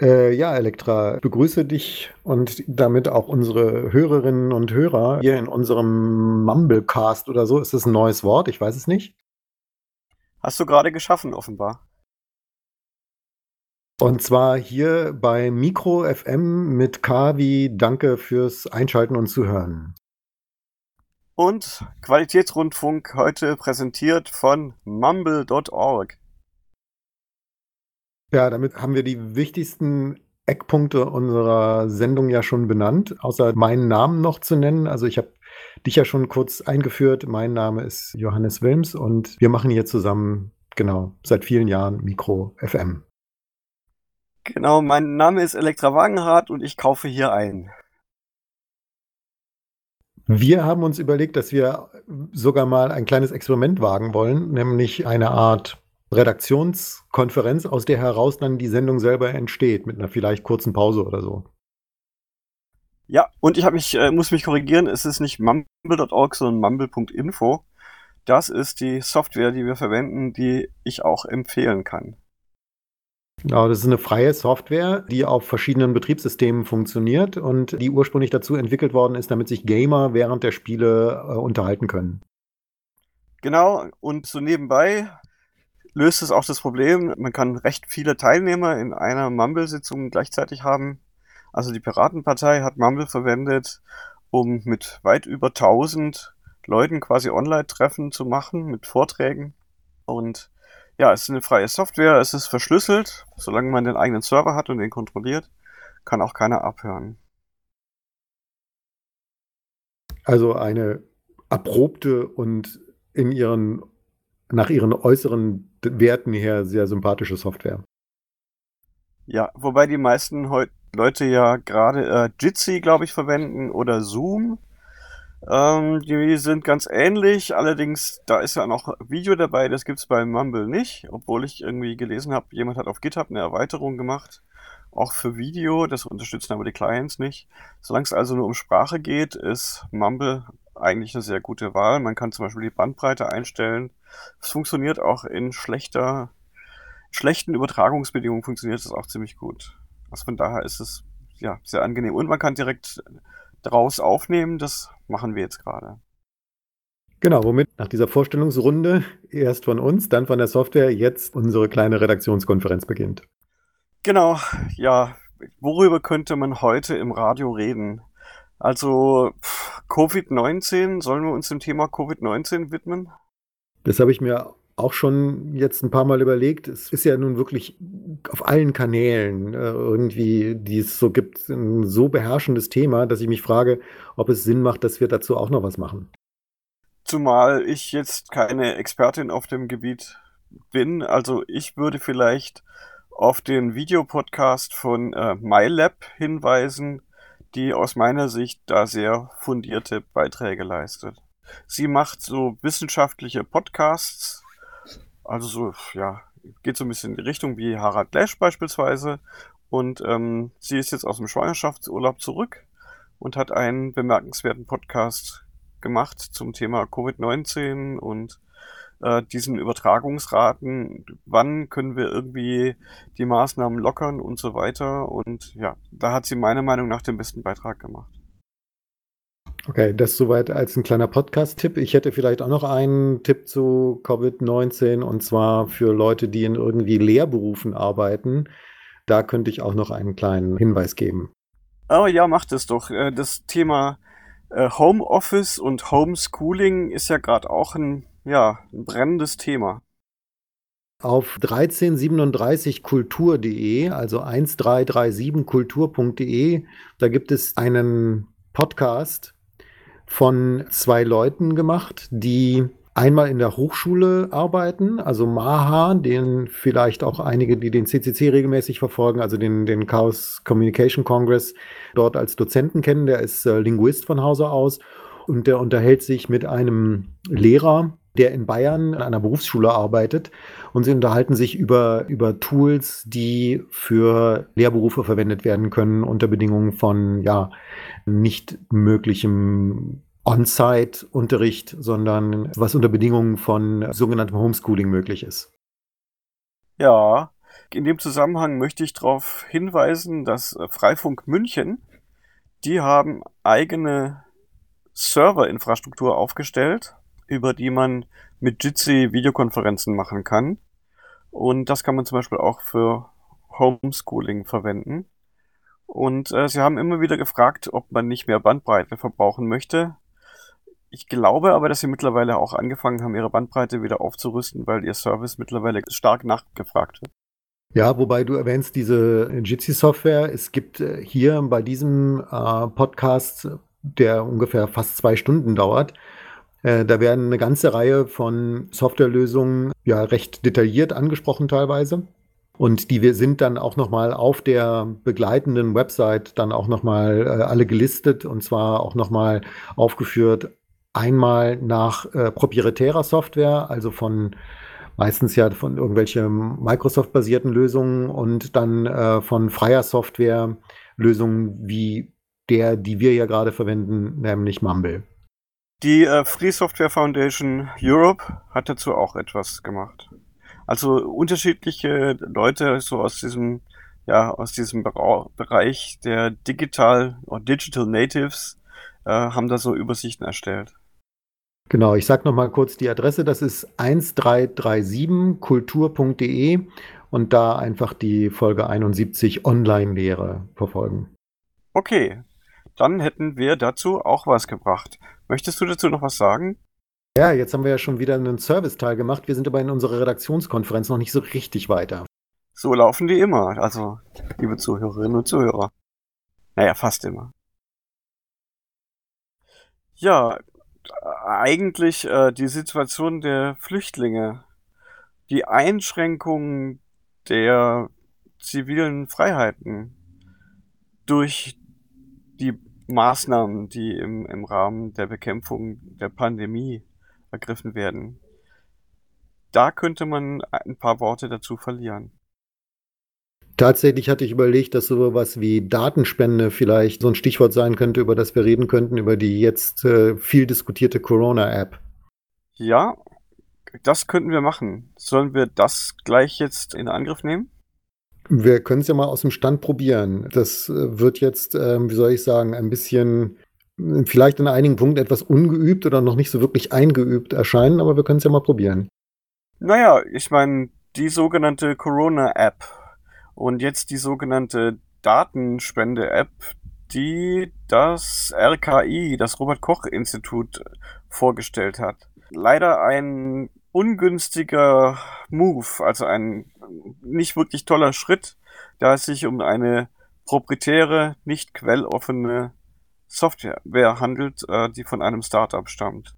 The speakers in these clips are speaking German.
Äh, ja, Elektra, begrüße dich und damit auch unsere Hörerinnen und Hörer hier in unserem Mumblecast oder so. Ist das ein neues Wort? Ich weiß es nicht. Hast du gerade geschaffen, offenbar. Und zwar hier bei Mikro FM mit K wie Danke fürs Einschalten und Zuhören. Und Qualitätsrundfunk heute präsentiert von mumble.org. Ja, damit haben wir die wichtigsten Eckpunkte unserer Sendung ja schon benannt, außer meinen Namen noch zu nennen. Also ich habe dich ja schon kurz eingeführt. Mein Name ist Johannes Wilms und wir machen hier zusammen, genau, seit vielen Jahren Mikro FM. Genau, mein Name ist Elektra Wagenhardt und ich kaufe hier ein. Wir haben uns überlegt, dass wir sogar mal ein kleines Experiment wagen wollen, nämlich eine Art Redaktionskonferenz, aus der heraus dann die Sendung selber entsteht, mit einer vielleicht kurzen Pause oder so. Ja, und ich mich, äh, muss mich korrigieren, es ist nicht mumble.org, sondern mumble.info. Das ist die Software, die wir verwenden, die ich auch empfehlen kann. Genau, das ist eine freie Software, die auf verschiedenen Betriebssystemen funktioniert und die ursprünglich dazu entwickelt worden ist, damit sich Gamer während der Spiele äh, unterhalten können. Genau, und so nebenbei löst es auch das Problem, man kann recht viele Teilnehmer in einer Mumble-Sitzung gleichzeitig haben. Also die Piratenpartei hat Mumble verwendet, um mit weit über 1000 Leuten quasi Online-Treffen zu machen mit Vorträgen. Und ja, es ist eine freie Software, es ist verschlüsselt, solange man den eigenen Server hat und den kontrolliert, kann auch keiner abhören. Also eine erprobte und in ihren nach ihren äußeren Werten her sehr sympathische Software. Ja, wobei die meisten Leute ja gerade äh, Jitsi, glaube ich, verwenden oder Zoom. Ähm, die sind ganz ähnlich, allerdings da ist ja noch Video dabei, das gibt es bei Mumble nicht, obwohl ich irgendwie gelesen habe, jemand hat auf GitHub eine Erweiterung gemacht, auch für Video, das unterstützen aber die Clients nicht. Solange es also nur um Sprache geht, ist Mumble eigentlich eine sehr gute Wahl. Man kann zum Beispiel die Bandbreite einstellen. Es funktioniert auch in schlechter, schlechten Übertragungsbedingungen funktioniert es auch ziemlich gut. Also von daher ist es ja sehr angenehm. Und man kann direkt daraus aufnehmen. Das machen wir jetzt gerade. Genau, womit nach dieser Vorstellungsrunde erst von uns, dann von der Software, jetzt unsere kleine Redaktionskonferenz beginnt. Genau, ja. Worüber könnte man heute im Radio reden? Also Covid-19, sollen wir uns dem Thema Covid-19 widmen? Das habe ich mir auch schon jetzt ein paar Mal überlegt. Es ist ja nun wirklich auf allen Kanälen äh, irgendwie, die es so gibt, ein so beherrschendes Thema, dass ich mich frage, ob es Sinn macht, dass wir dazu auch noch was machen. Zumal ich jetzt keine Expertin auf dem Gebiet bin. Also ich würde vielleicht auf den Videopodcast von äh, MyLab hinweisen, die aus meiner Sicht da sehr fundierte Beiträge leistet. Sie macht so wissenschaftliche Podcasts, also so, ja, geht so ein bisschen in die Richtung wie Harald Lesch beispielsweise. Und ähm, sie ist jetzt aus dem Schwangerschaftsurlaub zurück und hat einen bemerkenswerten Podcast gemacht zum Thema Covid-19 und äh, diesen Übertragungsraten, wann können wir irgendwie die Maßnahmen lockern und so weiter. Und ja, da hat sie meiner Meinung nach den besten Beitrag gemacht. Okay, das soweit als ein kleiner Podcast-Tipp. Ich hätte vielleicht auch noch einen Tipp zu Covid-19 und zwar für Leute, die in irgendwie Lehrberufen arbeiten. Da könnte ich auch noch einen kleinen Hinweis geben. Oh ja, macht es doch. Äh, das Thema äh, Homeoffice und Homeschooling ist ja gerade auch ein ja, ein brennendes Thema. Auf 1337kultur.de, also 1337kultur.de, da gibt es einen Podcast von zwei Leuten gemacht, die einmal in der Hochschule arbeiten, also Maha, den vielleicht auch einige, die den CCC regelmäßig verfolgen, also den, den Chaos Communication Congress, dort als Dozenten kennen. Der ist äh, Linguist von Hause aus und der unterhält sich mit einem Lehrer, der in Bayern an einer Berufsschule arbeitet. Und sie unterhalten sich über, über Tools, die für Lehrberufe verwendet werden können, unter Bedingungen von ja, nicht möglichem On-Site-Unterricht, sondern was unter Bedingungen von sogenanntem Homeschooling möglich ist. Ja, in dem Zusammenhang möchte ich darauf hinweisen, dass äh, Freifunk München, die haben eigene Serverinfrastruktur aufgestellt, über die man mit Jitsi Videokonferenzen machen kann. Und das kann man zum Beispiel auch für Homeschooling verwenden. Und äh, sie haben immer wieder gefragt, ob man nicht mehr Bandbreite verbrauchen möchte. Ich glaube aber, dass sie mittlerweile auch angefangen haben, ihre Bandbreite wieder aufzurüsten, weil ihr Service mittlerweile stark nachgefragt wird. Ja, wobei du erwähnst diese Jitsi-Software. Es gibt äh, hier bei diesem äh, Podcast, der ungefähr fast zwei Stunden dauert, äh, da werden eine ganze Reihe von Softwarelösungen ja recht detailliert angesprochen teilweise. Und die wir sind dann auch nochmal auf der begleitenden Website dann auch nochmal äh, alle gelistet und zwar auch nochmal aufgeführt. Einmal nach äh, proprietärer Software, also von meistens ja von irgendwelchen Microsoft-basierten Lösungen und dann äh, von freier Software-Lösungen wie der, die wir ja gerade verwenden, nämlich Mumble. Die äh, Free Software Foundation Europe hat dazu auch etwas gemacht. Also unterschiedliche Leute so aus diesem ja aus diesem Bereich der Digital oder Digital Natives äh, haben da so Übersichten erstellt. Genau, ich sage nochmal kurz die Adresse. Das ist 1337kultur.de und da einfach die Folge 71 Online-Lehre verfolgen. Okay, dann hätten wir dazu auch was gebracht. Möchtest du dazu noch was sagen? Ja, jetzt haben wir ja schon wieder einen Serviceteil gemacht. Wir sind aber in unserer Redaktionskonferenz noch nicht so richtig weiter. So laufen die immer, also liebe Zuhörerinnen und Zuhörer. Naja, fast immer. Ja, eigentlich äh, die Situation der Flüchtlinge, die Einschränkung der zivilen Freiheiten durch die Maßnahmen, die im, im Rahmen der Bekämpfung der Pandemie ergriffen werden. Da könnte man ein paar Worte dazu verlieren. Tatsächlich hatte ich überlegt, dass so was wie Datenspende vielleicht so ein Stichwort sein könnte, über das wir reden könnten, über die jetzt äh, viel diskutierte Corona-App. Ja, das könnten wir machen. Sollen wir das gleich jetzt in Angriff nehmen? Wir können es ja mal aus dem Stand probieren. Das äh, wird jetzt, ähm, wie soll ich sagen, ein bisschen äh, vielleicht in einigen Punkten etwas ungeübt oder noch nicht so wirklich eingeübt erscheinen, aber wir können es ja mal probieren. Naja, ich meine, die sogenannte Corona-App und jetzt die sogenannte Datenspende-App, die das RKI, das Robert Koch Institut, vorgestellt hat. Leider ein ungünstiger Move, also ein nicht wirklich toller Schritt, da es sich um eine proprietäre, nicht quelloffene Software handelt, äh, die von einem Startup stammt.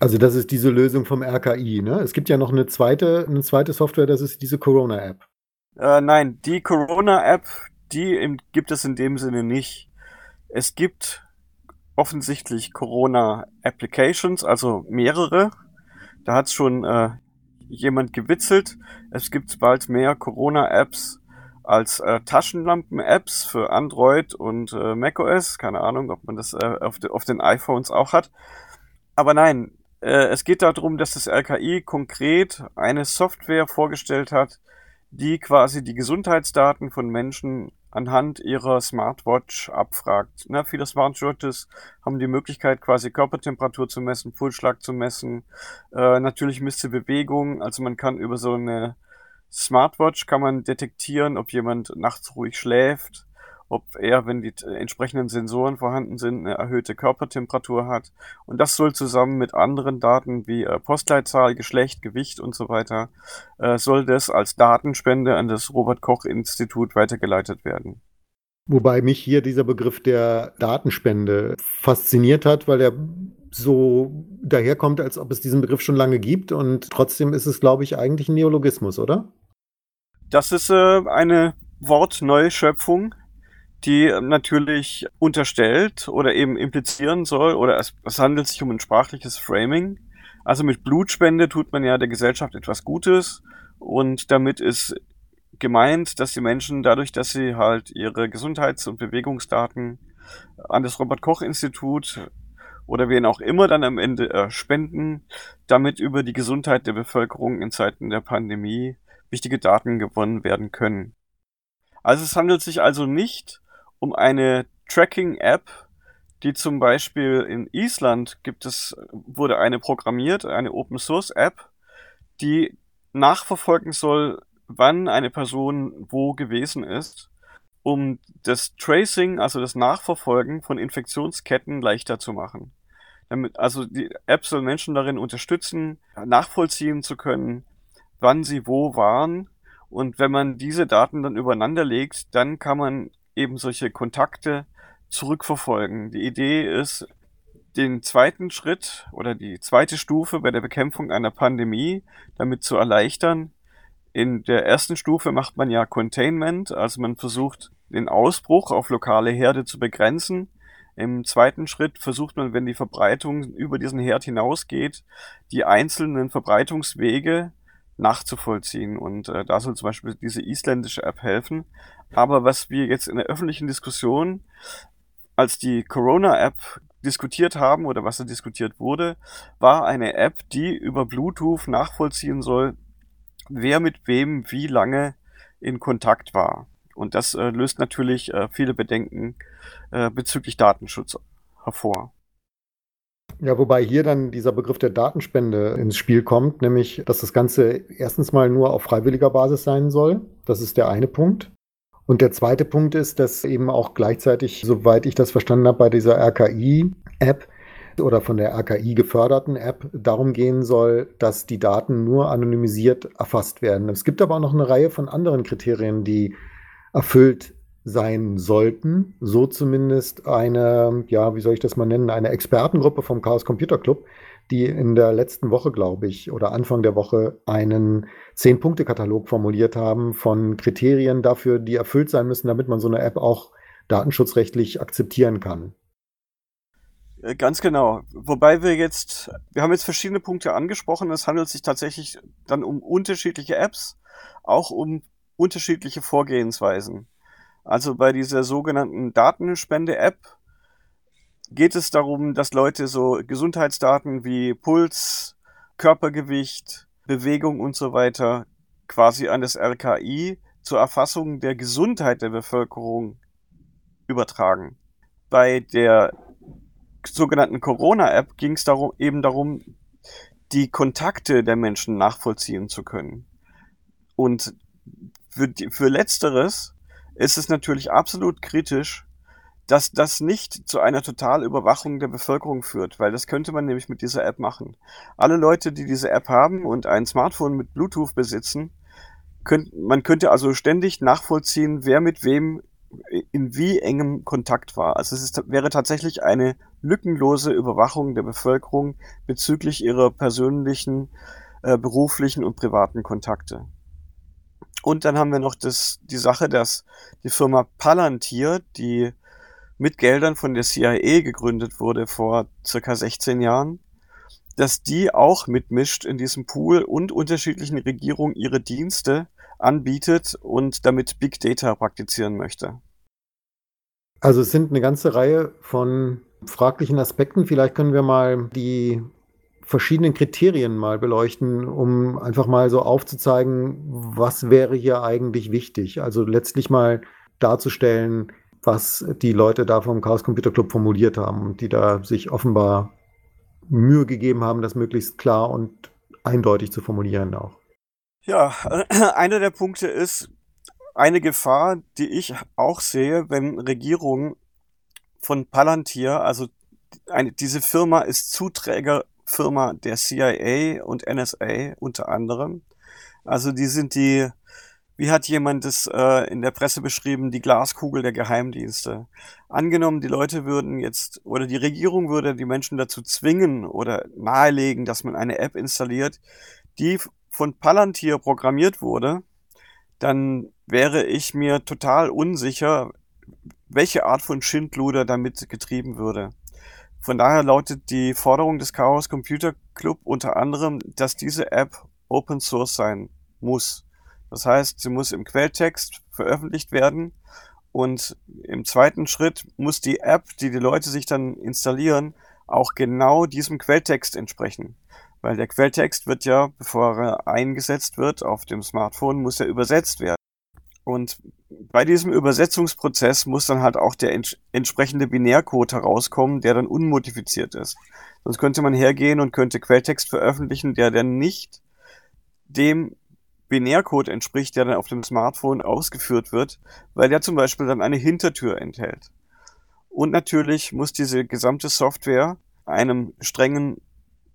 Also das ist diese Lösung vom RKI, ne? Es gibt ja noch eine zweite, eine zweite Software, das ist diese Corona-App. Äh, nein, die Corona-App, die im, gibt es in dem Sinne nicht. Es gibt offensichtlich Corona-Applications, also mehrere. Da hat schon äh, jemand gewitzelt. Es gibt bald mehr Corona-Apps als äh, Taschenlampen-Apps für Android und äh, macOS. Keine Ahnung, ob man das äh, auf, de auf, den iPhones auch hat. Aber nein, äh, es geht darum, dass das RKI konkret eine Software vorgestellt hat, die quasi die Gesundheitsdaten von Menschen anhand ihrer Smartwatch abfragt. Na, viele Smartwatches haben die Möglichkeit, quasi Körpertemperatur zu messen, Pulsschlag zu messen. Äh, natürlich misst Bewegung. Also man kann über so eine Smartwatch kann man detektieren, ob jemand nachts ruhig schläft ob er, wenn die entsprechenden Sensoren vorhanden sind, eine erhöhte Körpertemperatur hat. Und das soll zusammen mit anderen Daten wie äh, Postleitzahl, Geschlecht, Gewicht und so weiter, äh, soll das als Datenspende an das Robert Koch Institut weitergeleitet werden. Wobei mich hier dieser Begriff der Datenspende fasziniert hat, weil er so daherkommt, als ob es diesen Begriff schon lange gibt. Und trotzdem ist es, glaube ich, eigentlich ein Neologismus, oder? Das ist äh, eine Wortneuschöpfung, die natürlich unterstellt oder eben implizieren soll, oder es, es handelt sich um ein sprachliches Framing. Also mit Blutspende tut man ja der Gesellschaft etwas Gutes und damit ist gemeint, dass die Menschen dadurch, dass sie halt ihre Gesundheits- und Bewegungsdaten an das Robert Koch Institut oder wen auch immer dann am Ende äh, spenden, damit über die Gesundheit der Bevölkerung in Zeiten der Pandemie wichtige Daten gewonnen werden können. Also es handelt sich also nicht um eine Tracking-App, die zum Beispiel in Island gibt es, wurde eine programmiert, eine Open Source App, die nachverfolgen soll, wann eine Person wo gewesen ist, um das Tracing, also das Nachverfolgen von Infektionsketten leichter zu machen. Damit, also die App soll Menschen darin unterstützen, nachvollziehen zu können, wann sie wo waren. Und wenn man diese Daten dann übereinander legt, dann kann man eben solche Kontakte zurückverfolgen. Die Idee ist, den zweiten Schritt oder die zweite Stufe bei der Bekämpfung einer Pandemie damit zu erleichtern. In der ersten Stufe macht man ja Containment, also man versucht den Ausbruch auf lokale Herde zu begrenzen. Im zweiten Schritt versucht man, wenn die Verbreitung über diesen Herd hinausgeht, die einzelnen Verbreitungswege nachzuvollziehen. Und äh, da soll zum Beispiel diese isländische App helfen. Aber was wir jetzt in der öffentlichen Diskussion als die Corona-App diskutiert haben oder was da diskutiert wurde, war eine App, die über Bluetooth nachvollziehen soll, wer mit wem wie lange in Kontakt war. Und das äh, löst natürlich äh, viele Bedenken äh, bezüglich Datenschutz hervor. Ja, wobei hier dann dieser Begriff der Datenspende ins Spiel kommt, nämlich, dass das Ganze erstens mal nur auf freiwilliger Basis sein soll. Das ist der eine Punkt. Und der zweite Punkt ist, dass eben auch gleichzeitig, soweit ich das verstanden habe, bei dieser RKI-App oder von der RKI geförderten App darum gehen soll, dass die Daten nur anonymisiert erfasst werden. Es gibt aber auch noch eine Reihe von anderen Kriterien, die erfüllt sein sollten. So zumindest eine, ja, wie soll ich das mal nennen, eine Expertengruppe vom Chaos Computer Club, die in der letzten Woche, glaube ich, oder Anfang der Woche einen Zehn-Punkte-Katalog formuliert haben von Kriterien dafür, die erfüllt sein müssen, damit man so eine App auch datenschutzrechtlich akzeptieren kann. Äh, ganz genau. Wobei wir jetzt, wir haben jetzt verschiedene Punkte angesprochen. Es handelt sich tatsächlich dann um unterschiedliche Apps, auch um unterschiedliche Vorgehensweisen. Also bei dieser sogenannten Datenspende-App geht es darum, dass Leute so Gesundheitsdaten wie Puls, Körpergewicht, Bewegung und so weiter quasi an das RKI zur Erfassung der Gesundheit der Bevölkerung übertragen. Bei der sogenannten Corona-App ging es darum, eben darum, die Kontakte der Menschen nachvollziehen zu können. Und für, für letzteres ist es natürlich absolut kritisch, dass das nicht zu einer Totalüberwachung der Bevölkerung führt, weil das könnte man nämlich mit dieser App machen. Alle Leute, die diese App haben und ein Smartphone mit Bluetooth besitzen, könnt, man könnte also ständig nachvollziehen, wer mit wem in wie engem Kontakt war. Also es ist, wäre tatsächlich eine lückenlose Überwachung der Bevölkerung bezüglich ihrer persönlichen, äh, beruflichen und privaten Kontakte. Und dann haben wir noch das, die Sache, dass die Firma Palantir, die mit Geldern von der CIA gegründet wurde vor circa 16 Jahren, dass die auch mitmischt in diesem Pool und unterschiedlichen Regierungen ihre Dienste anbietet und damit Big Data praktizieren möchte. Also es sind eine ganze Reihe von fraglichen Aspekten. Vielleicht können wir mal die verschiedenen Kriterien mal beleuchten, um einfach mal so aufzuzeigen, was wäre hier eigentlich wichtig. Also letztlich mal darzustellen, was die Leute da vom Chaos Computer Club formuliert haben und die da sich offenbar Mühe gegeben haben, das möglichst klar und eindeutig zu formulieren auch. Ja, einer der Punkte ist eine Gefahr, die ich auch sehe, wenn Regierungen von Palantir, also eine, diese Firma ist Zuträger Firma der CIA und NSA unter anderem. Also die sind die, wie hat jemand das äh, in der Presse beschrieben, die Glaskugel der Geheimdienste. Angenommen, die Leute würden jetzt, oder die Regierung würde die Menschen dazu zwingen oder nahelegen, dass man eine App installiert, die von Palantir programmiert wurde, dann wäre ich mir total unsicher, welche Art von Schindluder damit getrieben würde. Von daher lautet die Forderung des Chaos Computer Club unter anderem, dass diese App Open Source sein muss. Das heißt, sie muss im Quelltext veröffentlicht werden und im zweiten Schritt muss die App, die die Leute sich dann installieren, auch genau diesem Quelltext entsprechen. Weil der Quelltext wird ja, bevor er eingesetzt wird auf dem Smartphone, muss er übersetzt werden. Und bei diesem Übersetzungsprozess muss dann halt auch der ents entsprechende Binärcode herauskommen, der dann unmodifiziert ist. Sonst könnte man hergehen und könnte Quelltext veröffentlichen, der dann nicht dem Binärcode entspricht, der dann auf dem Smartphone ausgeführt wird, weil der zum Beispiel dann eine Hintertür enthält. Und natürlich muss diese gesamte Software einem strengen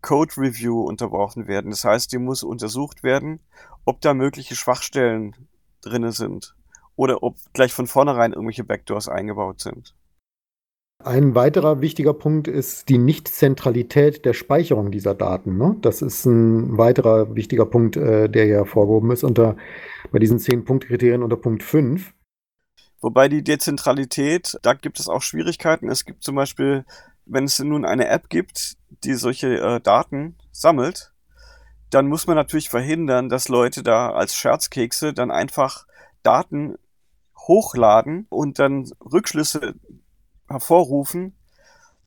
Code Review unterworfen werden. Das heißt, die muss untersucht werden, ob da mögliche Schwachstellen drinne sind oder ob gleich von vornherein irgendwelche Backdoors eingebaut sind. Ein weiterer wichtiger Punkt ist die Nichtzentralität der Speicherung dieser Daten. Ne? Das ist ein weiterer wichtiger Punkt, äh, der ja vorgehoben ist unter, bei diesen zehn Punktkriterien unter Punkt 5. Wobei die Dezentralität, da gibt es auch Schwierigkeiten. Es gibt zum Beispiel, wenn es nun eine App gibt, die solche äh, Daten sammelt, dann muss man natürlich verhindern, dass Leute da als Scherzkekse dann einfach Daten hochladen und dann Rückschlüsse hervorrufen,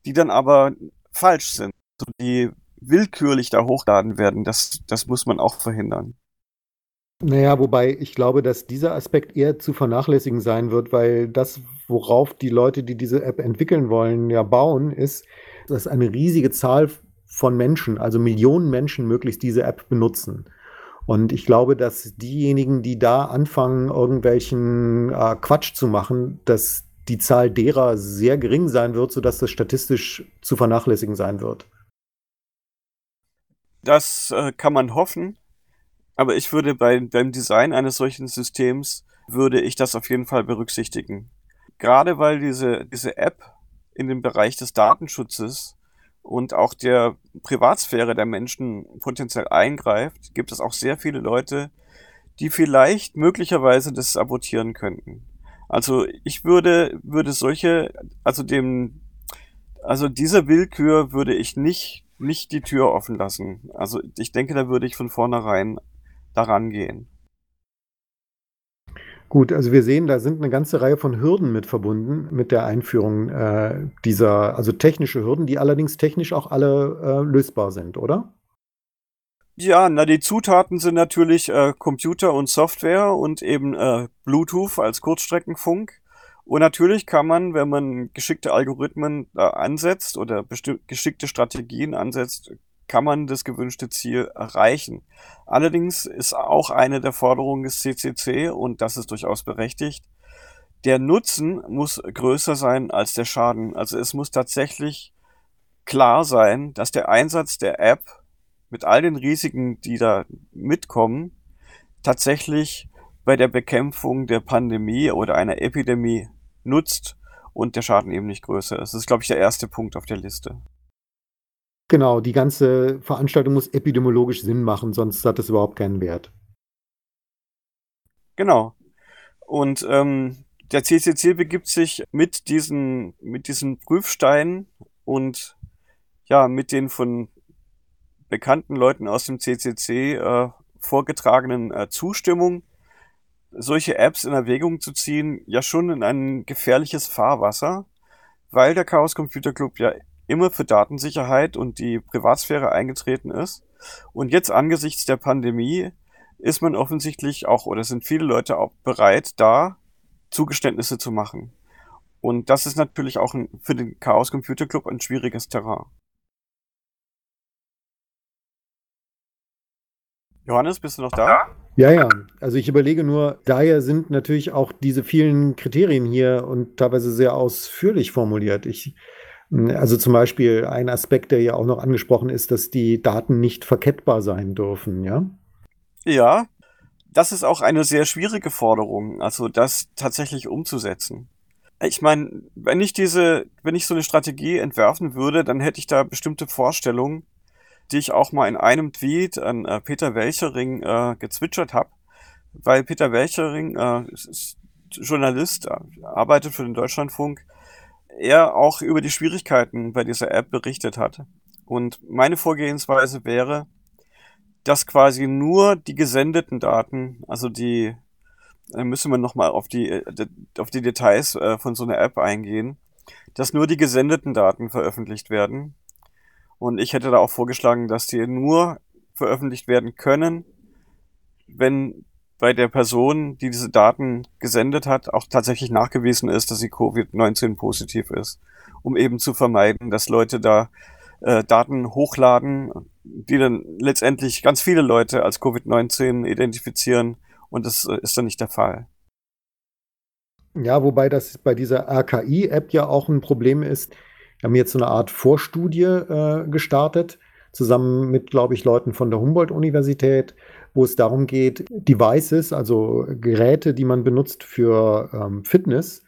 die dann aber falsch sind, die willkürlich da hochladen werden. Das, das muss man auch verhindern. Naja, wobei ich glaube, dass dieser Aspekt eher zu vernachlässigen sein wird, weil das, worauf die Leute, die diese App entwickeln wollen, ja bauen, ist, dass eine riesige Zahl von Menschen, also Millionen Menschen möglichst diese App benutzen. Und ich glaube, dass diejenigen, die da anfangen, irgendwelchen äh, Quatsch zu machen, dass die Zahl derer sehr gering sein wird, sodass das statistisch zu vernachlässigen sein wird. Das äh, kann man hoffen, aber ich würde bei, beim Design eines solchen Systems, würde ich das auf jeden Fall berücksichtigen. Gerade weil diese, diese App in dem Bereich des Datenschutzes und auch der Privatsphäre der Menschen potenziell eingreift, gibt es auch sehr viele Leute, die vielleicht möglicherweise das sabotieren könnten. Also ich würde, würde solche, also dem, also dieser Willkür würde ich nicht, nicht die Tür offen lassen. Also ich denke, da würde ich von vornherein daran gehen. Gut, also wir sehen, da sind eine ganze Reihe von Hürden mit verbunden mit der Einführung äh, dieser, also technische Hürden, die allerdings technisch auch alle äh, lösbar sind, oder? Ja, na, die Zutaten sind natürlich äh, Computer und Software und eben äh, Bluetooth als Kurzstreckenfunk. Und natürlich kann man, wenn man geschickte Algorithmen äh, ansetzt oder geschickte Strategien ansetzt, kann man das gewünschte Ziel erreichen. Allerdings ist auch eine der Forderungen des CCC, und das ist durchaus berechtigt, der Nutzen muss größer sein als der Schaden. Also es muss tatsächlich klar sein, dass der Einsatz der App mit all den Risiken, die da mitkommen, tatsächlich bei der Bekämpfung der Pandemie oder einer Epidemie nutzt und der Schaden eben nicht größer ist. Das ist, glaube ich, der erste Punkt auf der Liste. Genau, die ganze Veranstaltung muss epidemiologisch Sinn machen, sonst hat es überhaupt keinen Wert. Genau. Und ähm, der CCC begibt sich mit diesen, mit diesen Prüfsteinen und ja, mit den von bekannten Leuten aus dem CCC äh, vorgetragenen äh, Zustimmung, solche Apps in Erwägung zu ziehen, ja schon in ein gefährliches Fahrwasser, weil der Chaos Computer Club ja immer für Datensicherheit und die Privatsphäre eingetreten ist. Und jetzt angesichts der Pandemie ist man offensichtlich auch, oder sind viele Leute auch bereit, da Zugeständnisse zu machen. Und das ist natürlich auch ein, für den Chaos Computer Club ein schwieriges Terrain. Johannes, bist du noch da? Ja, ja. Also ich überlege nur, daher sind natürlich auch diese vielen Kriterien hier und teilweise sehr ausführlich formuliert. Ich, also zum Beispiel ein Aspekt, der ja auch noch angesprochen ist, dass die Daten nicht verkettbar sein dürfen, ja? Ja, das ist auch eine sehr schwierige Forderung, also das tatsächlich umzusetzen. Ich meine, wenn ich diese, wenn ich so eine Strategie entwerfen würde, dann hätte ich da bestimmte Vorstellungen, die ich auch mal in einem Tweet an äh, Peter Welchering äh, gezwitschert habe, weil Peter Welchering äh, ist Journalist, äh, arbeitet für den Deutschlandfunk, er auch über die Schwierigkeiten bei dieser App berichtet hat. Und meine Vorgehensweise wäre, dass quasi nur die gesendeten Daten, also die, da müssen wir nochmal auf die, äh, auf die Details äh, von so einer App eingehen, dass nur die gesendeten Daten veröffentlicht werden Und ich hätte da auch vorgeschlagen, dass die nur veröffentlicht werden können, wenn bei der Person, die diese Daten gesendet hat, auch tatsächlich nachgewiesen ist, dass sie Covid-19 positiv ist, um eben zu vermeiden, dass Leute da äh, Daten hochladen, die dann letztendlich ganz viele Leute als Covid-19 identifizieren und das äh, ist dann nicht der Fall. Ja, wobei das bei dieser RKI-App ja auch ein Problem ist. Wir haben jetzt so eine Art Vorstudie äh, gestartet, zusammen mit, glaube ich, Leuten von der Humboldt-Universität, wo es darum geht, Devices, also Geräte, die man benutzt für ähm, Fitness,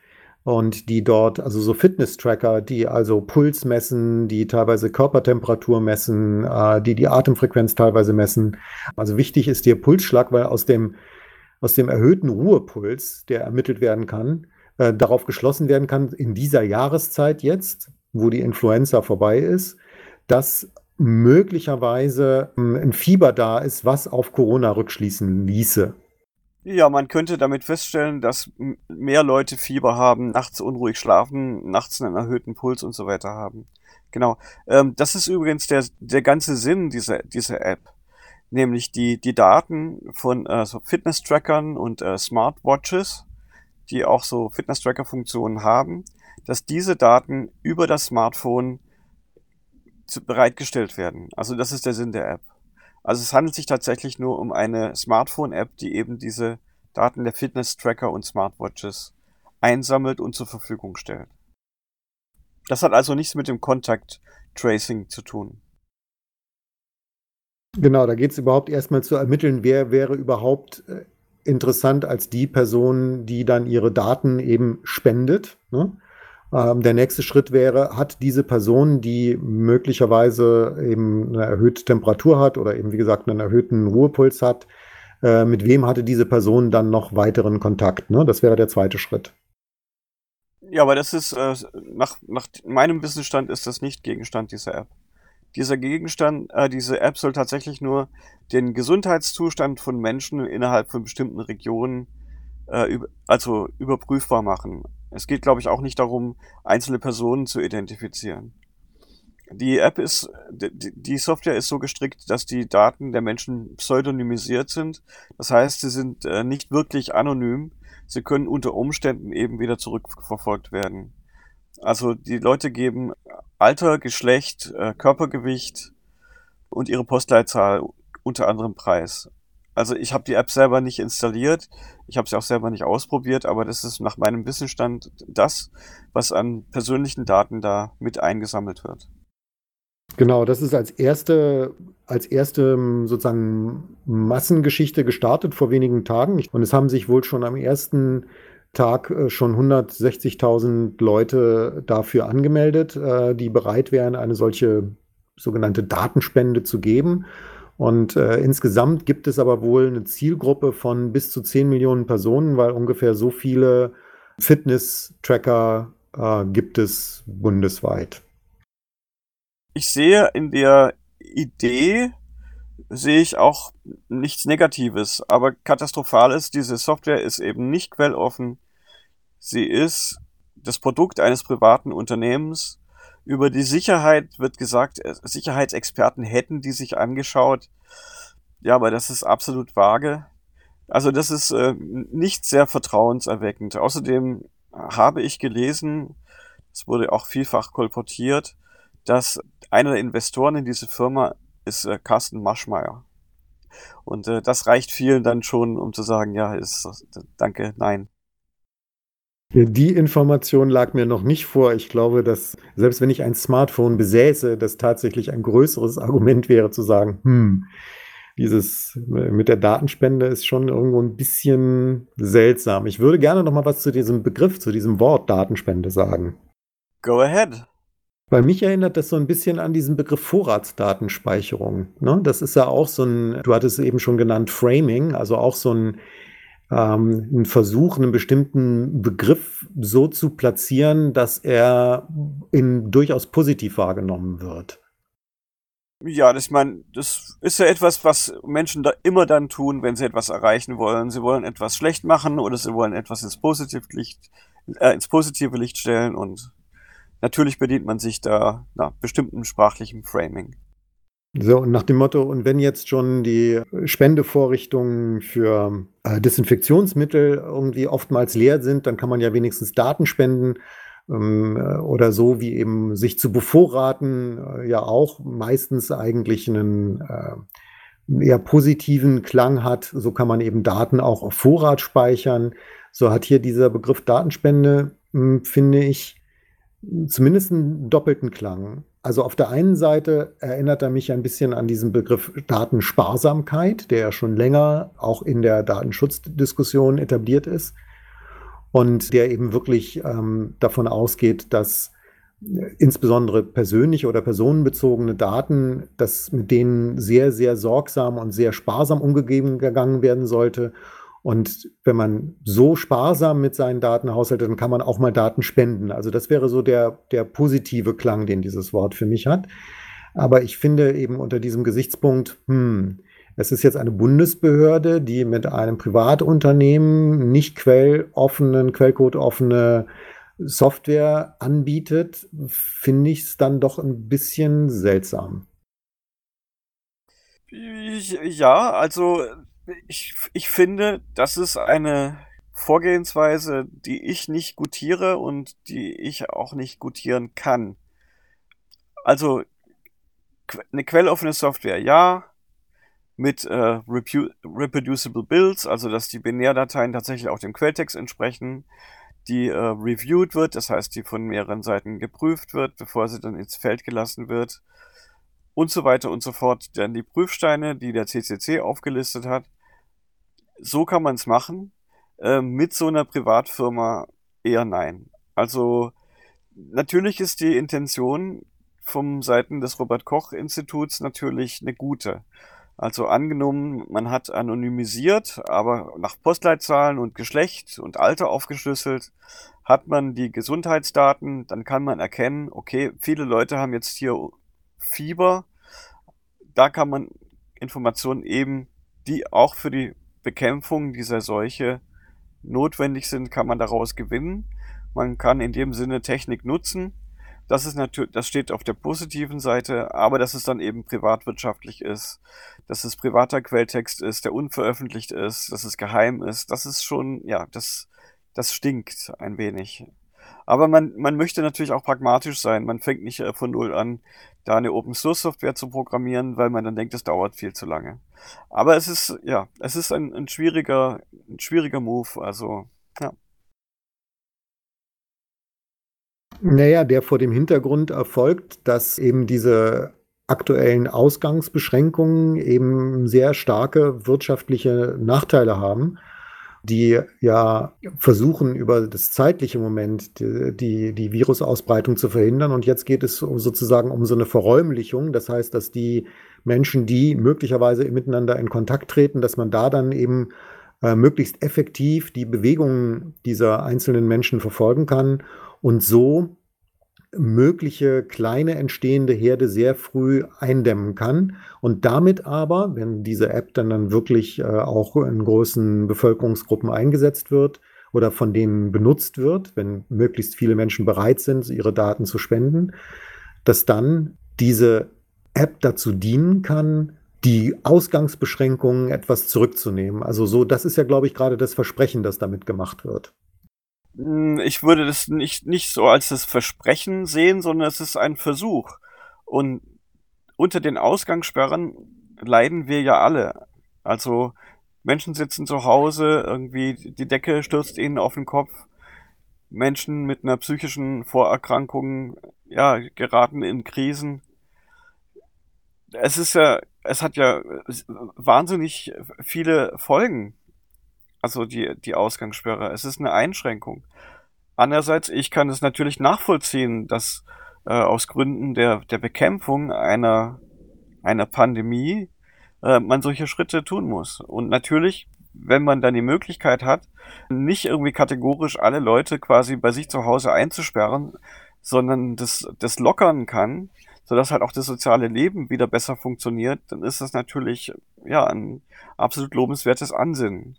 und die dort, also so Fitness-Tracker, die also Puls messen, die teilweise Körpertemperatur messen, äh, die die Atemfrequenz teilweise messen. Also wichtig ist der Pulsschlag, weil aus dem aus dem erhöhten Ruhepuls, der ermittelt werden kann, äh, darauf geschlossen werden kann, in dieser Jahreszeit jetzt, wo die Influenza vorbei ist, dass möglicherweise äh, ein Fieber da ist, was auf Corona rückschließen ließe. Ja, man könnte damit feststellen, dass mehr Leute Fieber haben, nachts unruhig schlafen, nachts einen erhöhten Puls und so weiter haben. Genau. Ähm, das ist übrigens der, der ganze Sinn dieser, dieser App nämlich die, die Daten von äh, so Fitness-Trackern und äh, Smartwatches, die auch so Fitness-Tracker-Funktionen haben, dass diese Daten über das Smartphone bereitgestellt werden. Also das ist der Sinn der App. Also es handelt sich tatsächlich nur um eine Smartphone-App, die eben diese Daten der Fitness-Tracker und Smartwatches einsammelt und zur Verfügung stellt. Das hat also nichts mit dem Contact Tracing zu tun. Genau, da geht es überhaupt erstmal zu ermitteln, wer wäre überhaupt äh, interessant als die Person, die dann ihre Daten eben spendet. Ne? Ähm, der nächste Schritt wäre, hat diese Person, die möglicherweise eben eine erhöhte Temperatur hat oder eben wie gesagt einen erhöhten Ruhepuls hat, äh, mit wem hatte diese Person dann noch weiteren Kontakt? Ne? Das wäre der zweite Schritt. Ja, aber das ist, äh, nach, nach meinem Wissensstand ist das nicht Gegenstand dieser App dieser Gegenstand, äh, diese App soll tatsächlich nur den Gesundheitszustand von Menschen innerhalb von bestimmten Regionen äh, also überprüfbar machen. Es geht, glaube ich, auch nicht darum, einzelne Personen zu identifizieren. Die App ist, die Software ist so gestrickt, dass die Daten der Menschen pseudonymisiert sind. Das heißt, sie sind äh, nicht wirklich anonym. Sie können unter Umständen eben wieder zurückverfolgt werden. Also die Leute geben Alter, Geschlecht, äh, Körpergewicht und ihre Postleitzahl unter anderem preis. Also ich habe die App selber nicht installiert, ich habe sie auch selber nicht ausprobiert, aber das ist nach meinem Wissensstand das, was an persönlichen Daten da mit eingesammelt wird. Genau, das ist als erste, als erste sozusagen Massengeschichte gestartet vor wenigen Tagen. Und es haben sich wohl schon am ersten Tag äh, schon 160.000 Leute dafür angemeldet, äh, die bereit wären, eine solche sogenannte Datenspende zu geben. Und äh, insgesamt gibt es aber wohl eine Zielgruppe von bis zu 10 Millionen Personen, weil ungefähr so viele Fitness-Tracker äh, gibt es bundesweit. Ich sehe in der Idee, sehe ich auch nichts Negatives, aber katastrophal ist, diese Software ist eben nicht quelloffen. Sie ist das Produkt eines privaten Unternehmens. Über die Sicherheit wird gesagt, äh, Sicherheitsexperten hätten die sich angeschaut. Ja, aber das ist absolut vage. Also das ist äh, nicht sehr vertrauenserweckend. Außerdem habe ich gelesen, es wurde auch vielfach kolportiert, dass einer der Investoren in diese Firma ist äh, Carsten Maschmeyer. Und äh, das reicht vielen dann schon, um zu sagen, ja, ist, danke, nein. Die Information lag mir noch nicht vor. Ich glaube, dass selbst wenn ich ein Smartphone besäße, das tatsächlich ein größeres Argument wäre zu sagen, hm, dieses äh, mit der Datenspende ist schon irgendwo ein bisschen seltsam. Ich würde gerne noch mal was zu diesem Begriff, zu diesem Wort Datenspende sagen. Go ahead. Bei mich erinnert das so ein bisschen an diesen Begriff Vorratsdatenspeicherung. Ne? Das ist ja auch so ein, du hattest es eben schon genannt, Framing, also auch so ein ähm, ein Versuch, einen bestimmten Begriff so zu platzieren, dass er in durchaus positiv wahrgenommen wird. Ja, das, ich meine, das ist ja etwas, was Menschen da immer dann tun, wenn sie etwas erreichen wollen. Sie wollen etwas schlecht machen oder sie wollen etwas ins positive Licht, äh, ins positive Licht stellen und natürlich bedient man sich da nach bestimmten sprachlichen Framing. So, und nach dem Motto, und wenn jetzt schon die Spendevorrichtungen für äh, Desinfektionsmittel irgendwie oftmals leer sind, dann kann man ja wenigstens Daten spenden ähm, äh, oder so wie eben sich zu bevorraten, äh, ja auch meistens eigentlich einen äh, eher positiven Klang hat. So kann man eben Daten auch auf Vorrat speichern. So hat hier dieser Begriff Datenspende, hm, finde ich, zumindest einen doppelten Klang. Also auf der einen Seite erinnert er mich ein bisschen an diesen Begriff Datensparsamkeit, der ja schon länger auch in der Datenschutzdiskussion etabliert ist. Und der eben wirklich ähm, davon ausgeht, dass äh, insbesondere persönliche oder personenbezogene Daten, dass mit denen sehr, sehr sorgsam und sehr sparsam umgegeben gegangen werden sollte und wenn man so sparsam mit seinen Daten haushaltet, dann kann man auch mal Daten spenden. Also das wäre so der, der positive Klang, den dieses Wort für mich hat. Aber ich finde eben unter diesem Gesichtspunkt, hm, es ist jetzt eine Bundesbehörde, die mit einem Privatunternehmen nicht quelloffenen, quellcodeoffene Software anbietet, finde ich es dann doch ein bisschen seltsam. Ja, also ich, ich finde, das ist eine Vorgehensweise, die ich nicht gutiere und die ich auch nicht gutieren kann. Also eine quelloffene Software, ja, mit äh, reproducible Builds, also dass die Binärdateien tatsächlich auch dem Quelltext entsprechen, die äh, reviewed wird, das heißt, die von mehreren Seiten geprüft wird, bevor sie dann ins Feld gelassen wird und so weiter und so fort. Denn die Prüfsteine, die der CCC aufgelistet hat, so kann man es machen. Äh, mit so einer Privatfirma eher nein. Also natürlich ist die Intention vom Seiten des Robert Koch Instituts natürlich eine gute. Also angenommen, man hat anonymisiert, aber nach Postleitzahlen und Geschlecht und Alter aufgeschlüsselt, hat man die Gesundheitsdaten, dann kann man erkennen, okay, viele Leute haben jetzt hier Fieber. Da kann man Informationen eben, die auch für die Bekämpfung dieser Seuche notwendig sind, kann man daraus gewinnen. Man kann in dem Sinne Technik nutzen. Das ist natürlich, das steht auf der positiven Seite, aber dass es dann eben privatwirtschaftlich ist, dass es privater Quelltext ist, der unveröffentlicht ist, dass es geheim ist, das ist schon, ja, das, das stinkt ein wenig. Aber man, man möchte natürlich auch pragmatisch sein. Man fängt nicht äh, von Null an, da eine Open Source Software zu programmieren, weil man dann denkt, es dauert viel zu lange. Aber es ist, ja, es ist ein, ein schwieriger, ein schwieriger Move. Also, ja. Naja, der vor dem Hintergrund erfolgt, dass eben diese aktuellen Ausgangsbeschränkungen eben sehr starke wirtschaftliche Nachteile haben die ja versuchen, über das zeitliche Moment die, die, die, Virusausbreitung zu verhindern. Und jetzt geht es sozusagen um so eine Verräumlichung. Das heißt, dass die Menschen, die möglicherweise miteinander in Kontakt treten, dass man da dann eben äh, möglichst effektiv die Bewegungen dieser einzelnen Menschen verfolgen kann und so mögliche kleine entstehende Herde sehr früh eindämmen kann und damit aber, wenn diese App dann, dann wirklich äh, auch in großen Bevölkerungsgruppen eingesetzt wird oder von denen benutzt wird, wenn möglichst viele Menschen bereit sind, ihre Daten zu spenden, dass dann diese App dazu dienen kann, die Ausgangsbeschränkungen etwas zurückzunehmen. Also so, das ist ja, glaube ich, gerade das Versprechen, das damit gemacht wird. Hm, ich würde das nicht, nicht so als das Versprechen sehen, sondern es ist ein Versuch. Und unter den Ausgangssperren leiden wir ja alle. Also Menschen sitzen zu Hause, irgendwie die Decke stürzt ihnen auf den Kopf. Menschen mit einer psychischen Vorerkrankung, ja, geraten in Krisen. Es ist ja, es hat ja wahnsinnig viele Folgen also die, die Ausgangssperre. Es ist eine Einschränkung. Andererseits, ich kann es natürlich nachvollziehen, dass äh, aus Gründen der, der Bekämpfung einer, einer Pandemie äh, man solche Schritte tun muss. Und natürlich, wenn man dann die Möglichkeit hat, nicht irgendwie kategorisch alle Leute quasi bei sich zu Hause einzusperren, sondern das, das lockern kann, sodass halt auch das soziale Leben wieder besser funktioniert, dann ist das natürlich ja ein absolut lobenswertes Ansinnen.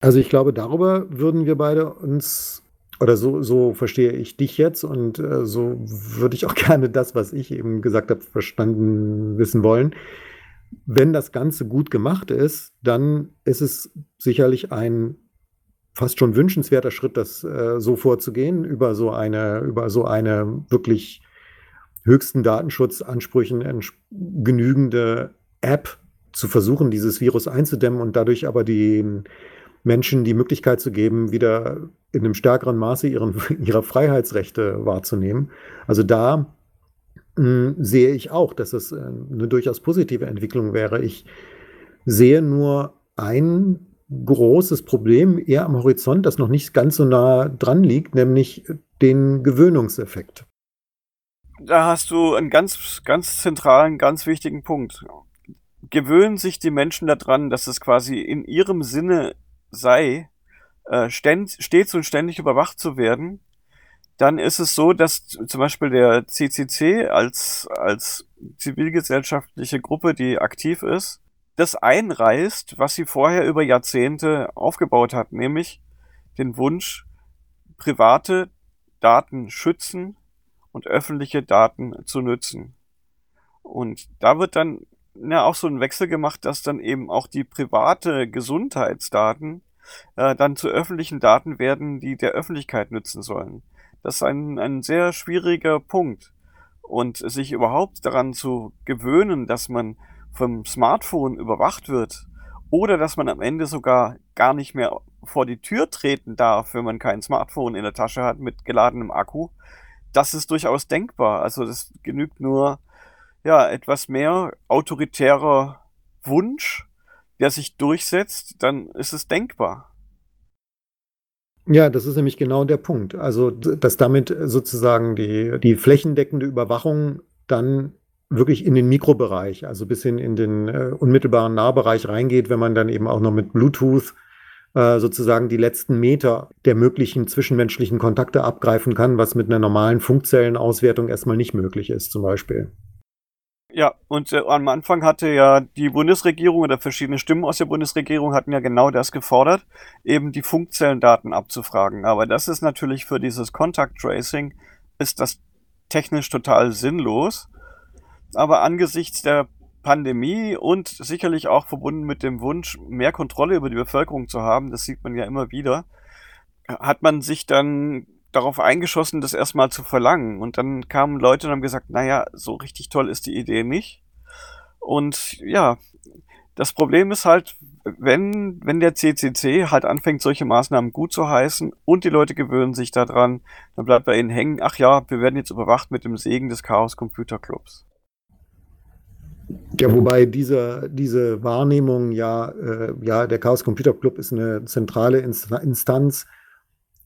Also ich glaube, darüber würden wir beide uns oder so, so verstehe ich dich jetzt und äh, so würde ich auch gerne das, was ich eben gesagt habe, verstanden wissen wollen. Wenn das Ganze gut gemacht ist, dann ist es sicherlich ein fast schon wünschenswerter Schritt, das äh, so vorzugehen, über so eine, über so eine wirklich höchsten Datenschutzansprüchen genügende App zu versuchen, dieses Virus einzudämmen und dadurch aber den Menschen die Möglichkeit zu geben, wieder in einem stärkeren Maße ihren, ihre Freiheitsrechte wahrzunehmen. Also da hm, sehe ich auch, dass es äh, eine durchaus positive Entwicklung wäre. Ich sehe nur ein großes Problem eher am Horizont, das noch nicht ganz so nah dran liegt, nämlich den Gewöhnungseffekt. Da hast du einen ganz, ganz zentralen, ganz wichtigen Punkt. Gewöhnen sich die Menschen daran, dass es quasi in ihrem Sinne sei, äh, stets und ständig überwacht zu werden, dann ist es so, dass zum Beispiel der CCC als, als zivilgesellschaftliche Gruppe, die aktiv ist, das einreißt, was sie vorher über Jahrzehnte aufgebaut hat, nämlich den Wunsch, private Daten schützen und öffentliche Daten zu nützen. Und da wird dann ja auch so ein Wechsel gemacht, dass dann eben auch die private Gesundheitsdaten äh, dann zu öffentlichen Daten werden, die der Öffentlichkeit nützen sollen. Das ist ein, ein sehr schwieriger Punkt. Und sich überhaupt daran zu gewöhnen, dass man vom Smartphone überwacht wird oder dass man am Ende sogar gar nicht mehr vor die Tür treten darf, wenn man kein Smartphone in der Tasche hat mit geladenem Akku, das ist durchaus denkbar. Also das genügt nur ja etwas mehr autoritärer Wunsch, der sich durchsetzt, dann ist es denkbar. Ja, das ist nämlich genau der Punkt. Also, dass damit sozusagen die, die flächendeckende Überwachung dann wirklich in den Mikrobereich, also bis hin in den äh, unmittelbaren Nahbereich reingeht, wenn man dann eben auch noch mit Bluetooth äh, sozusagen die letzten Meter der möglichen zwischenmenschlichen Kontakte abgreifen kann, was mit einer normalen Funkzellenauswertung erstmal nicht möglich ist, zum Beispiel. Ja, und äh, am Anfang hatte ja die Bundesregierung oder verschiedene Stimmen aus der Bundesregierung hatten ja genau das gefordert, eben die Funkzellendaten abzufragen. Aber das ist natürlich für dieses Contact Tracing ist das technisch total sinnlos aber angesichts der Pandemie und sicherlich auch verbunden mit dem Wunsch, mehr Kontrolle über die Bevölkerung zu haben, das sieht man ja immer wieder, hat man sich dann darauf eingeschossen, das erstmal zu verlangen. Und dann kamen Leute und haben gesagt, naja, so richtig toll ist die Idee nicht. Und ja, das Problem ist halt, wenn, wenn der CCC halt anfängt, solche Maßnahmen gut zu heißen und die Leute gewöhnen sich daran, dann bleibt bei ihnen hängen, ach ja, wir werden jetzt überwacht mit dem Segen des Chaos Computer Clubs. Ja, wobei diese, diese Wahrnehmung ja, äh, ja, der Chaos Computer Club ist eine zentrale Instanz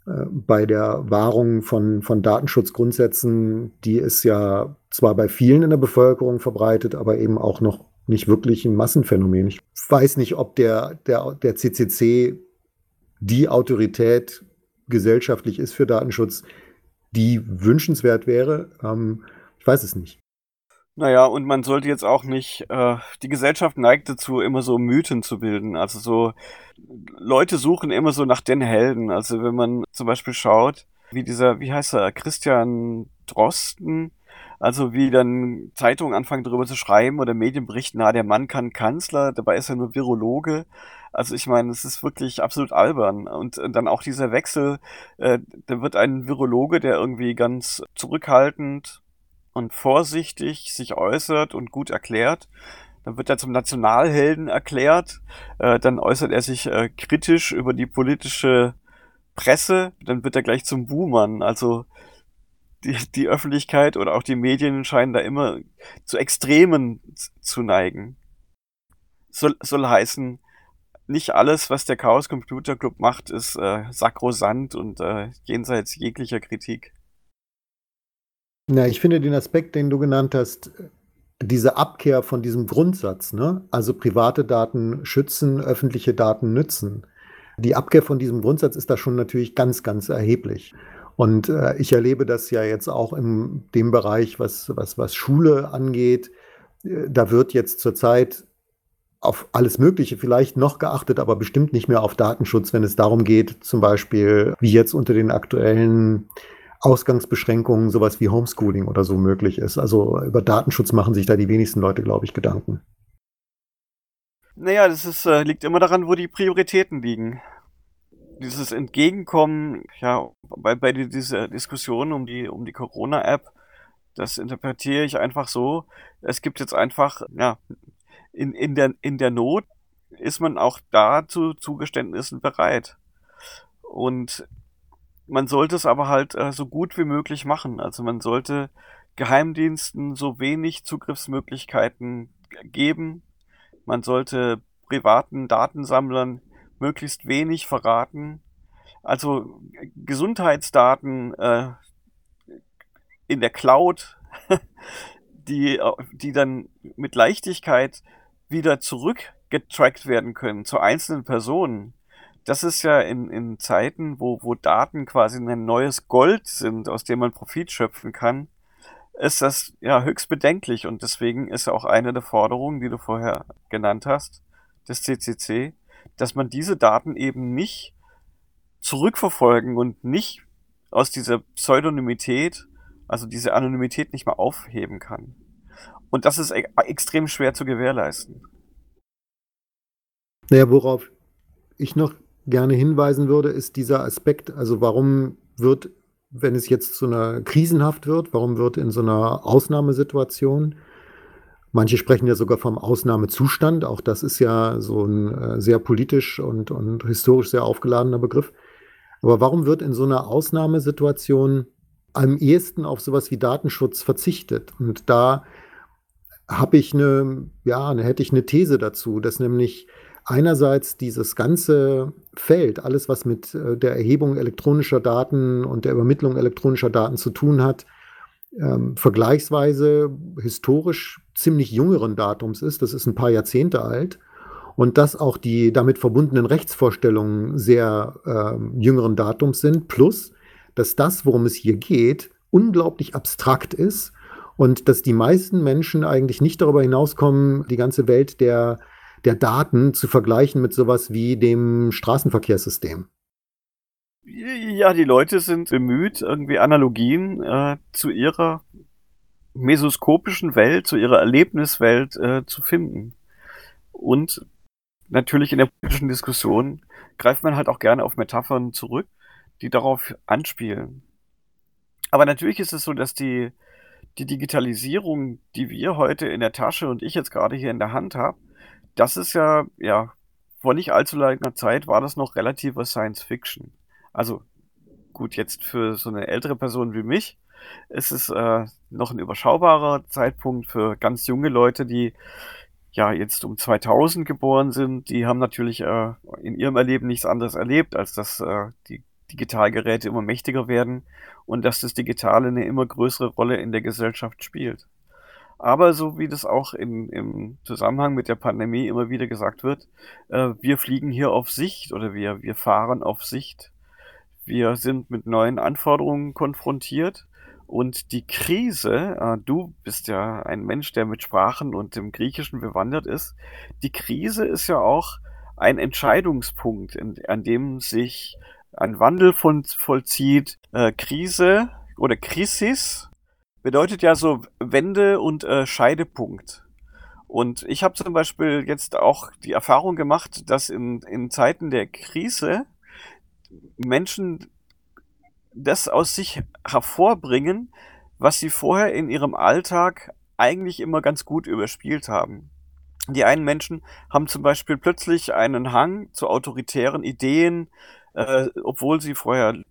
bei der Wahrung von, von Datenschutzgrundsätzen, die ist ja zwar bei vielen in der Bevölkerung verbreitet, aber eben auch noch nicht wirklich ein Massenphänomen. Ich weiß nicht, ob der, der, der CCC die Autorität gesellschaftlich ist für Datenschutz, die wünschenswert wäre. Ähm, ich weiß es nicht. Naja, und man sollte jetzt auch nicht, äh, die Gesellschaft neigt dazu, immer so Mythen zu bilden. Also so, Leute suchen immer so nach den Helden. Also wenn man zum Beispiel schaut, wie dieser, wie heißt er, Christian Drosten, also wie dann Zeitungen anfangen darüber zu schreiben oder Medien berichten, na, der Mann kann Kanzler, dabei ist er nur Virologe. Also ich meine, es ist wirklich absolut albern. Und dann auch dieser Wechsel, äh, da wird ein Virologe, der irgendwie ganz zurückhaltend und vorsichtig sich äußert und gut erklärt. Dann wird er zum Nationalhelden erklärt. Äh, dann äußert er sich äh, kritisch über die politische Presse. Dann wird er gleich zum Buhmann. Also die, die Öffentlichkeit oder auch die Medien scheinen da immer zu Extremen zu neigen. Soll, soll heißen, nicht alles, was der Chaos Computer Club macht, ist äh, sakrosant und äh, jenseits jeglicher Kritik. Na, ich finde den Aspekt, den du genannt hast, diese Abkehr von diesem Grundsatz, ne? also private Daten schützen, öffentliche Daten nützen. Die Abkehr von diesem Grundsatz ist da schon natürlich ganz, ganz erheblich. Und äh, ich erlebe das ja jetzt auch in dem Bereich, was, was, was Schule angeht. Äh, da wird jetzt zurzeit auf alles Mögliche vielleicht noch geachtet, aber bestimmt nicht mehr auf Datenschutz, wenn es darum geht, zum Beispiel, wie jetzt unter den aktuellen Ausgangsbeschränkungen sowas wie Homeschooling oder so möglich ist. Also über Datenschutz machen sich da die wenigsten Leute, glaube ich, Gedanken. Naja, das ist, äh, liegt immer daran, wo die Prioritäten liegen. Dieses Entgegenkommen, ja, bei, bei dieser Diskussion um die, um die Corona-App, das interpretiere ich einfach so. Es gibt jetzt einfach, ja, in, in, der, in der Not ist man auch da zu Zugeständnissen bereit. Und man sollte es aber halt äh, so gut wie möglich machen. Also man sollte Geheimdiensten so wenig Zugriffsmöglichkeiten geben. Man sollte privaten Datensammlern möglichst wenig verraten. Also Gesundheitsdaten äh, in der Cloud, die, die dann mit Leichtigkeit wieder zurückgetrackt werden können zu einzelnen Personen das ist ja in, in Zeiten, wo, wo Daten quasi ein neues Gold sind, aus dem man Profit schöpfen kann, ist das ja höchst bedenklich und deswegen ist auch eine der Forderungen, die du vorher genannt hast, des CCC, dass man diese Daten eben nicht zurückverfolgen und nicht aus dieser Pseudonymität, also diese Anonymität nicht mehr aufheben kann. Und das ist e extrem schwer zu gewährleisten. Naja, worauf ich noch gerne hinweisen würde, ist dieser Aspekt, also warum wird, wenn es jetzt zu einer krisenhaft wird, warum wird in so einer Ausnahmesituation, manche sprechen ja sogar vom Ausnahmezustand, auch das ist ja so ein äh, sehr politisch und, und historisch sehr aufgeladener Begriff, aber warum wird in so einer Ausnahmesituation am ehesten auf sowas wie Datenschutz verzichtet? Und da habe ich eine, ja, hätte ich eine These dazu, dass nämlich einerseits dieses ganze Feld, alles was mit äh, der Erhebung elektronischer Daten und der Übermittlung elektronischer Daten zu tun hat, ähm, vergleichsweise historisch ziemlich jüngeren Datums ist. Das ist ein paar Jahrzehnte alt. Und dass auch die damit verbundenen Rechtsvorstellungen sehr äh, jüngeren Datums sind. Plus, dass das, worum es hier geht, unglaublich abstrakt ist und dass die meisten Menschen eigentlich nicht darüber hinauskommen, die ganze Welt der der Daten zu vergleichen mit sowas wie dem Straßenverkehrssystem. Ja, die Leute sind bemüht, irgendwie Analogien äh, zu ihrer mesoskopischen Welt, zu ihrer Erlebniswelt äh, zu finden. Und natürlich in der politischen Diskussion greift man halt auch gerne auf Metaphern zurück, die darauf anspielen. Aber natürlich ist es so, dass die, die Digitalisierung, die wir heute in der Tasche und ich jetzt gerade hier in der Hand habe, das ist ja, ja, vor nicht allzu langer Zeit war das noch relativer Science Fiction. Also gut, jetzt für so eine ältere Person wie mich ist es äh, noch ein überschaubarer Zeitpunkt für ganz junge Leute, die ja jetzt um 2000 geboren sind. Die haben natürlich äh, in ihrem Erleben nichts anderes erlebt, als dass äh, die Digitalgeräte immer mächtiger werden und dass das Digitale eine immer größere Rolle in der Gesellschaft spielt. Aber so wie das auch in, im Zusammenhang mit der Pandemie immer wieder gesagt wird, äh, wir fliegen hier auf Sicht oder wir, wir fahren auf Sicht. Wir sind mit neuen Anforderungen konfrontiert. Und die Krise, äh, du bist ja ein Mensch, der mit Sprachen und dem Griechischen bewandert ist, die Krise ist ja auch ein Entscheidungspunkt, in, an dem sich ein Wandel von, vollzieht. Äh, Krise oder Krisis bedeutet ja so Wende und äh, Scheidepunkt. Und ich habe zum Beispiel jetzt auch die Erfahrung gemacht, dass in, in Zeiten der Krise Menschen das aus sich hervorbringen, was sie vorher in ihrem Alltag eigentlich immer ganz gut überspielt haben. Die einen Menschen haben zum Beispiel plötzlich einen Hang zu autoritären Ideen, äh, obwohl sie vorher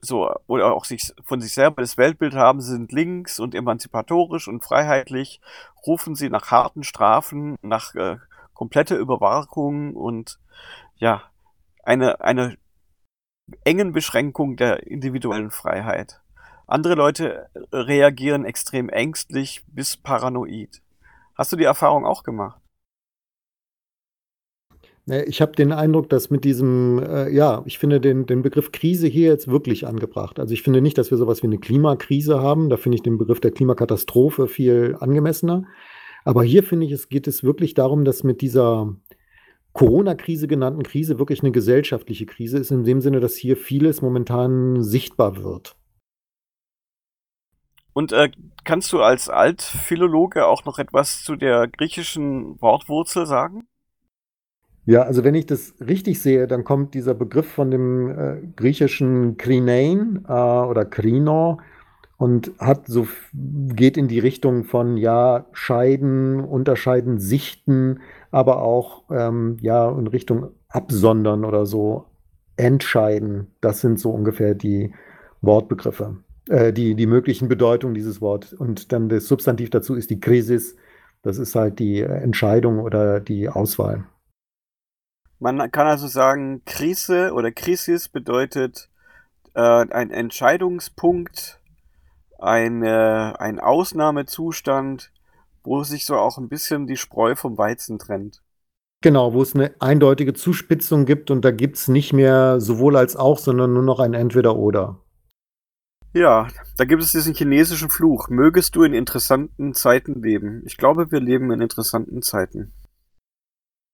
so oder auch sich von sich selber das Weltbild haben, sind links und emanzipatorisch und freiheitlich, rufen sie nach harten Strafen, nach äh, kompletter Überwachung und ja, eine, eine engen Beschränkung der individuellen Freiheit. Andere Leute äh, reagieren extrem ängstlich bis paranoid. Hast du die Erfahrung auch gemacht? Ich habe den Eindruck, dass mit diesem, äh, ja, ich finde den, den Begriff Krise hier jetzt wirklich angebracht. Also ich finde nicht, dass wir sowas wie eine Klimakrise haben. Da finde ich den Begriff der Klimakatastrophe viel angemessener. Aber hier finde ich, es geht es wirklich darum, dass mit dieser Corona-Krise genannten Krise wirklich eine gesellschaftliche Krise ist, in dem Sinne, dass hier vieles momentan sichtbar wird. Und äh, kannst du als Altphilologe auch noch etwas zu der griechischen Wortwurzel sagen? Ja, also wenn ich das richtig sehe, dann kommt dieser Begriff von dem äh, griechischen Krinein äh, oder Krino und hat so geht in die Richtung von ja scheiden, unterscheiden, sichten, aber auch ähm, ja in Richtung absondern oder so entscheiden. Das sind so ungefähr die Wortbegriffe, äh, die die möglichen Bedeutungen dieses Wort. Und dann das Substantiv dazu ist die Krisis. Das ist halt die Entscheidung oder die Auswahl. Man kann also sagen, Krise oder Krisis bedeutet äh, ein Entscheidungspunkt, ein, äh, ein Ausnahmezustand, wo sich so auch ein bisschen die Spreu vom Weizen trennt. Genau, wo es eine eindeutige Zuspitzung gibt und da gibt es nicht mehr sowohl als auch, sondern nur noch ein Entweder-Oder. Ja, da gibt es diesen chinesischen Fluch. Mögest du in interessanten Zeiten leben? Ich glaube, wir leben in interessanten Zeiten.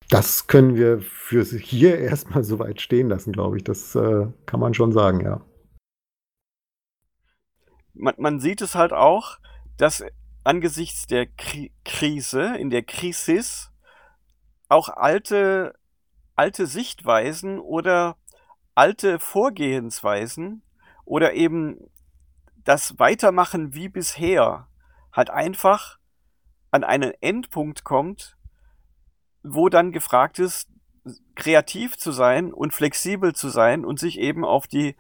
Das können wir für hier erstmal so weit stehen lassen, glaube ich. Das äh, kann man schon sagen, ja. Man, man sieht es halt auch, dass angesichts der Kri Krise, in der Krisis, auch alte, alte Sichtweisen oder alte Vorgehensweisen oder eben das Weitermachen wie bisher halt einfach an einen Endpunkt kommt, wo dann gefragt ist, kreativ zu sein und flexibel zu sein und sich eben auf die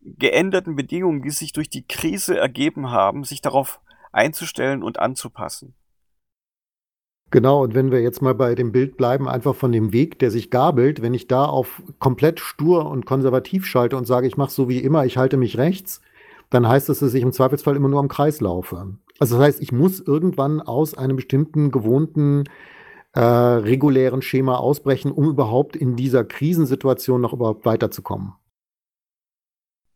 geänderten Bedingungen, die sich durch die Krise ergeben haben, sich darauf einzustellen und anzupassen. Genau, und wenn wir jetzt mal bei dem Bild bleiben, einfach von dem Weg, der sich gabelt, wenn ich da auf komplett stur und konservativ schalte und sage, ich mache so wie immer, ich halte mich rechts, dann heißt das, dass ich im Zweifelsfall immer nur am Kreis laufe. Also das heißt, ich muss irgendwann aus einem bestimmten gewohnten äh, regulären Schema ausbrechen, um überhaupt in dieser Krisensituation noch überhaupt weiterzukommen.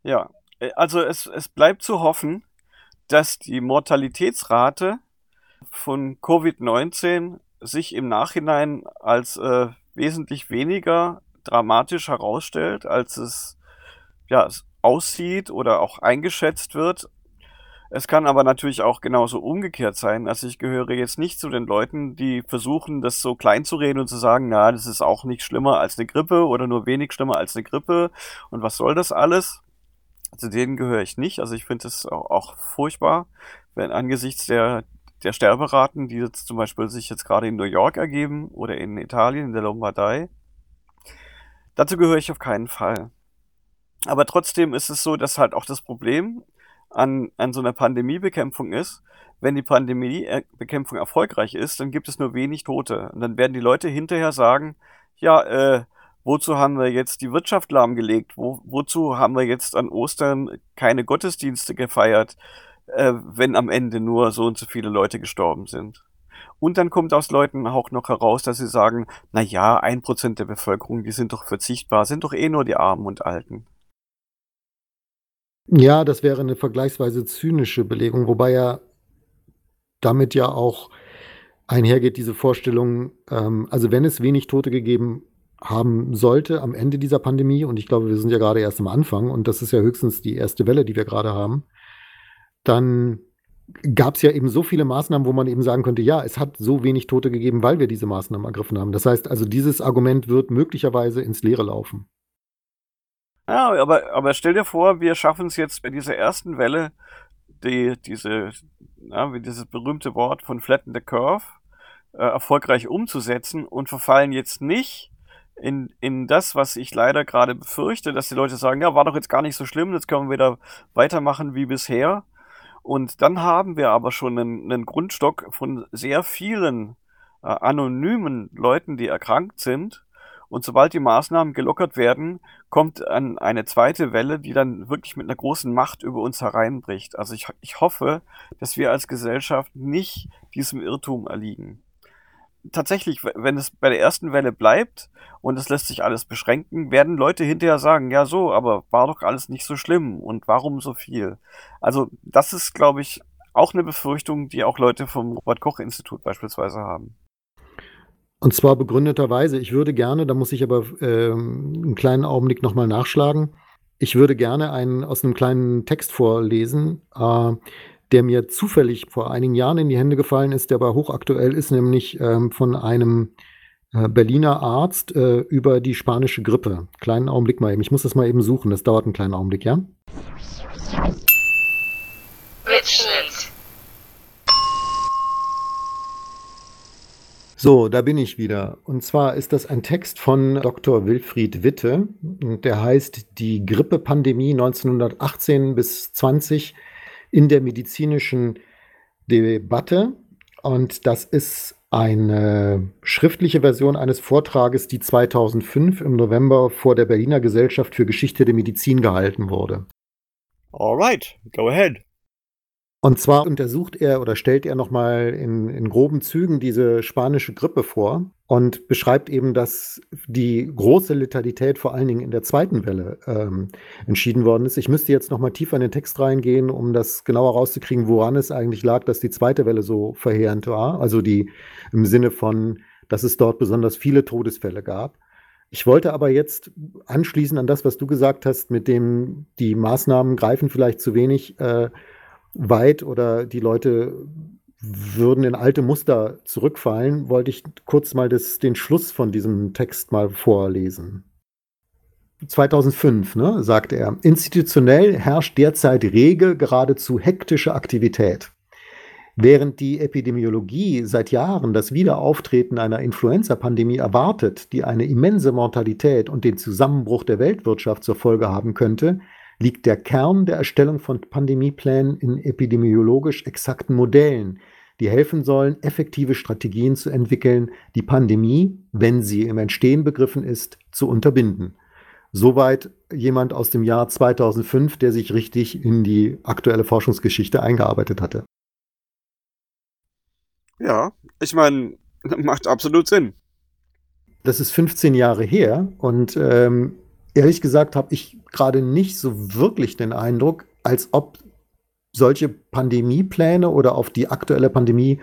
Ja, äh, also es, es bleibt zu hoffen, dass die Mortalitätsrate von Covid-19 sich im Nachhinein als äh, wesentlich weniger dramatisch herausstellt, als es ja, aussieht oder auch eingeschätzt wird. Es kann aber natürlich auch genauso umgekehrt sein. Also ich gehöre jetzt nicht zu den Leuten, die versuchen, das so klein zu reden und zu sagen, na, das ist auch nicht schlimmer als eine Grippe oder nur wenig schlimmer als eine Grippe. Und was soll das alles? Zu denen gehöre ich nicht. Also ich finde es auch, auch, furchtbar, wenn angesichts der, der Sterberaten, die jetzt zum Beispiel sich jetzt gerade in New York ergeben oder in Italien, in der Lombardei, dazu gehöre ich auf keinen Fall. Aber trotzdem ist es so, dass halt auch das Problem an, an so einer Pandemiebekämpfung ist, wenn die Pandemiebekämpfung erfolgreich ist, dann gibt es nur wenig Tote. Und dann werden die Leute hinterher sagen, ja, äh, wozu haben wir jetzt die Wirtschaft lahmgelegt? Wo, wozu haben wir jetzt an Ostern keine Gottesdienste gefeiert, äh, wenn am Ende nur so und so viele Leute gestorben sind? Und dann kommt aus Leuten auch noch heraus, dass sie sagen, na ja, ein Prozent der Bevölkerung, die sind doch verzichtbar, sind doch eh nur die Armen und Alten. Ja, das wäre eine vergleichsweise zynische Belegung, wobei ja damit ja auch einhergeht diese Vorstellung, ähm, also wenn es wenig Tote gegeben haben sollte am Ende dieser Pandemie, und ich glaube, wir sind ja gerade erst am Anfang und das ist ja höchstens die erste Welle, die wir gerade haben, dann gab es ja eben so viele Maßnahmen, wo man eben sagen könnte, ja, es hat so wenig Tote gegeben, weil wir diese Maßnahmen ergriffen haben. Das heißt also, dieses Argument wird möglicherweise ins Leere laufen. Ja, aber, aber stell dir vor, wir schaffen es jetzt bei dieser ersten Welle, die, diese, ja, wie dieses berühmte Wort von Flatten the Curve, äh, erfolgreich umzusetzen und verfallen jetzt nicht in, in das, was ich leider gerade befürchte, dass die Leute sagen, ja, war doch jetzt gar nicht so schlimm, jetzt können wir wieder weitermachen wie bisher. Und dann haben wir aber schon einen, einen Grundstock von sehr vielen äh, anonymen Leuten, die erkrankt sind und sobald die Maßnahmen gelockert werden, kommt an eine zweite Welle, die dann wirklich mit einer großen Macht über uns hereinbricht. Also ich, ich hoffe, dass wir als Gesellschaft nicht diesem Irrtum erliegen. Tatsächlich, wenn es bei der ersten Welle bleibt und es lässt sich alles beschränken, werden Leute hinterher sagen, ja so, aber war doch alles nicht so schlimm und warum so viel? Also das ist, glaube ich, auch eine Befürchtung, die auch Leute vom Robert-Koch-Institut beispielsweise haben. Und zwar begründeterweise. Ich würde gerne, da muss ich aber ähm, einen kleinen Augenblick nochmal nachschlagen. Ich würde gerne einen aus einem kleinen Text vorlesen, äh, der mir zufällig vor einigen Jahren in die Hände gefallen ist, der aber hochaktuell ist, nämlich ähm, von einem äh, Berliner Arzt äh, über die spanische Grippe. Kleinen Augenblick mal eben. Ich muss das mal eben suchen. Das dauert einen kleinen Augenblick, ja? Mitschnitt. So, da bin ich wieder. Und zwar ist das ein Text von Dr. Wilfried Witte. Der heißt Die Grippepandemie 1918 bis 20 in der medizinischen Debatte. Und das ist eine schriftliche Version eines Vortrages, die 2005 im November vor der Berliner Gesellschaft für Geschichte der Medizin gehalten wurde. All right, go ahead. Und zwar untersucht er oder stellt er nochmal in, in groben Zügen diese spanische Grippe vor und beschreibt eben, dass die große Letalität vor allen Dingen in der zweiten Welle ähm, entschieden worden ist. Ich müsste jetzt nochmal tiefer in den Text reingehen, um das genauer rauszukriegen, woran es eigentlich lag, dass die zweite Welle so verheerend war. Also die im Sinne von, dass es dort besonders viele Todesfälle gab. Ich wollte aber jetzt anschließen an das, was du gesagt hast, mit dem die Maßnahmen greifen vielleicht zu wenig. Äh, weit oder die Leute würden in alte Muster zurückfallen, wollte ich kurz mal das, den Schluss von diesem Text mal vorlesen. 2005, ne, sagt er, institutionell herrscht derzeit rege, geradezu hektische Aktivität. Während die Epidemiologie seit Jahren das Wiederauftreten einer Influenza-Pandemie erwartet, die eine immense Mortalität und den Zusammenbruch der Weltwirtschaft zur Folge haben könnte, liegt der Kern der Erstellung von Pandemieplänen in epidemiologisch exakten Modellen, die helfen sollen, effektive Strategien zu entwickeln, die Pandemie, wenn sie im Entstehen begriffen ist, zu unterbinden. Soweit jemand aus dem Jahr 2005, der sich richtig in die aktuelle Forschungsgeschichte eingearbeitet hatte. Ja, ich meine, macht absolut Sinn. Das ist 15 Jahre her und ähm, ehrlich gesagt habe ich gerade nicht so wirklich den Eindruck, als ob solche Pandemiepläne oder auf die aktuelle Pandemie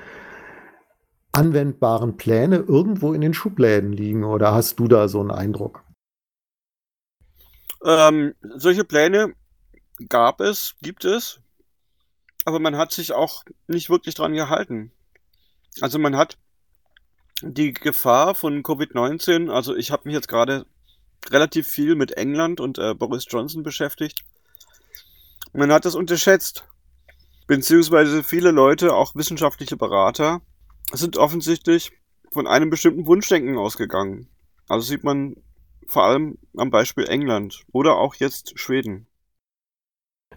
anwendbaren Pläne irgendwo in den Schubläden liegen. Oder hast du da so einen Eindruck? Ähm, solche Pläne gab es, gibt es, aber man hat sich auch nicht wirklich dran gehalten. Also man hat die Gefahr von Covid-19, also ich habe mich jetzt gerade relativ viel mit England und äh, Boris Johnson beschäftigt. Man hat das unterschätzt. Beziehungsweise viele Leute, auch wissenschaftliche Berater, sind offensichtlich von einem bestimmten Wunschdenken ausgegangen. Also sieht man vor allem am Beispiel England oder auch jetzt Schweden.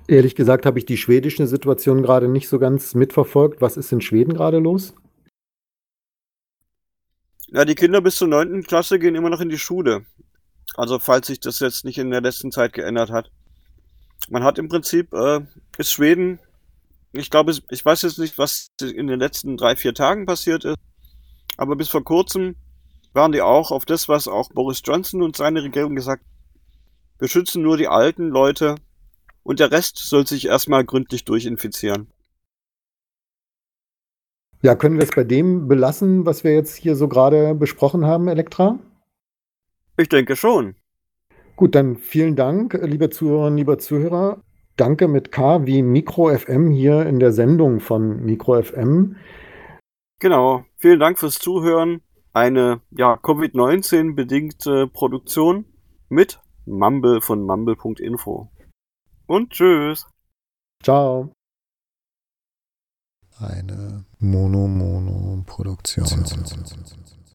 Ehrlich gesagt habe ich die schwedische Situation gerade nicht so ganz mitverfolgt. Was ist in Schweden gerade los? Ja, die Kinder bis zur 9. Klasse gehen immer noch in die Schule. Also falls sich das jetzt nicht in der letzten Zeit geändert hat. Man hat im Prinzip, äh, ist Schweden, ich glaube, ich weiß jetzt nicht, was in den letzten drei, vier Tagen passiert ist, aber bis vor kurzem waren die auch auf das, was auch Boris Johnson und seine Regierung gesagt wir schützen nur die alten Leute und der Rest soll sich erstmal gründlich durchinfizieren. Ja, können wir es bei dem belassen, was wir jetzt hier so gerade besprochen haben, Elektra? Ich denke schon. Gut, dann vielen Dank, liebe Zuhörerinnen, lieber Zuhörer. Danke mit K wie Mikro FM hier in der Sendung von Mikro FM. Genau, vielen Dank fürs Zuhören. Eine ja, Covid-19 bedingte Produktion mit Mumble von mumble.info. Und tschüss. Ciao. Eine Mono-Mono-Produktion.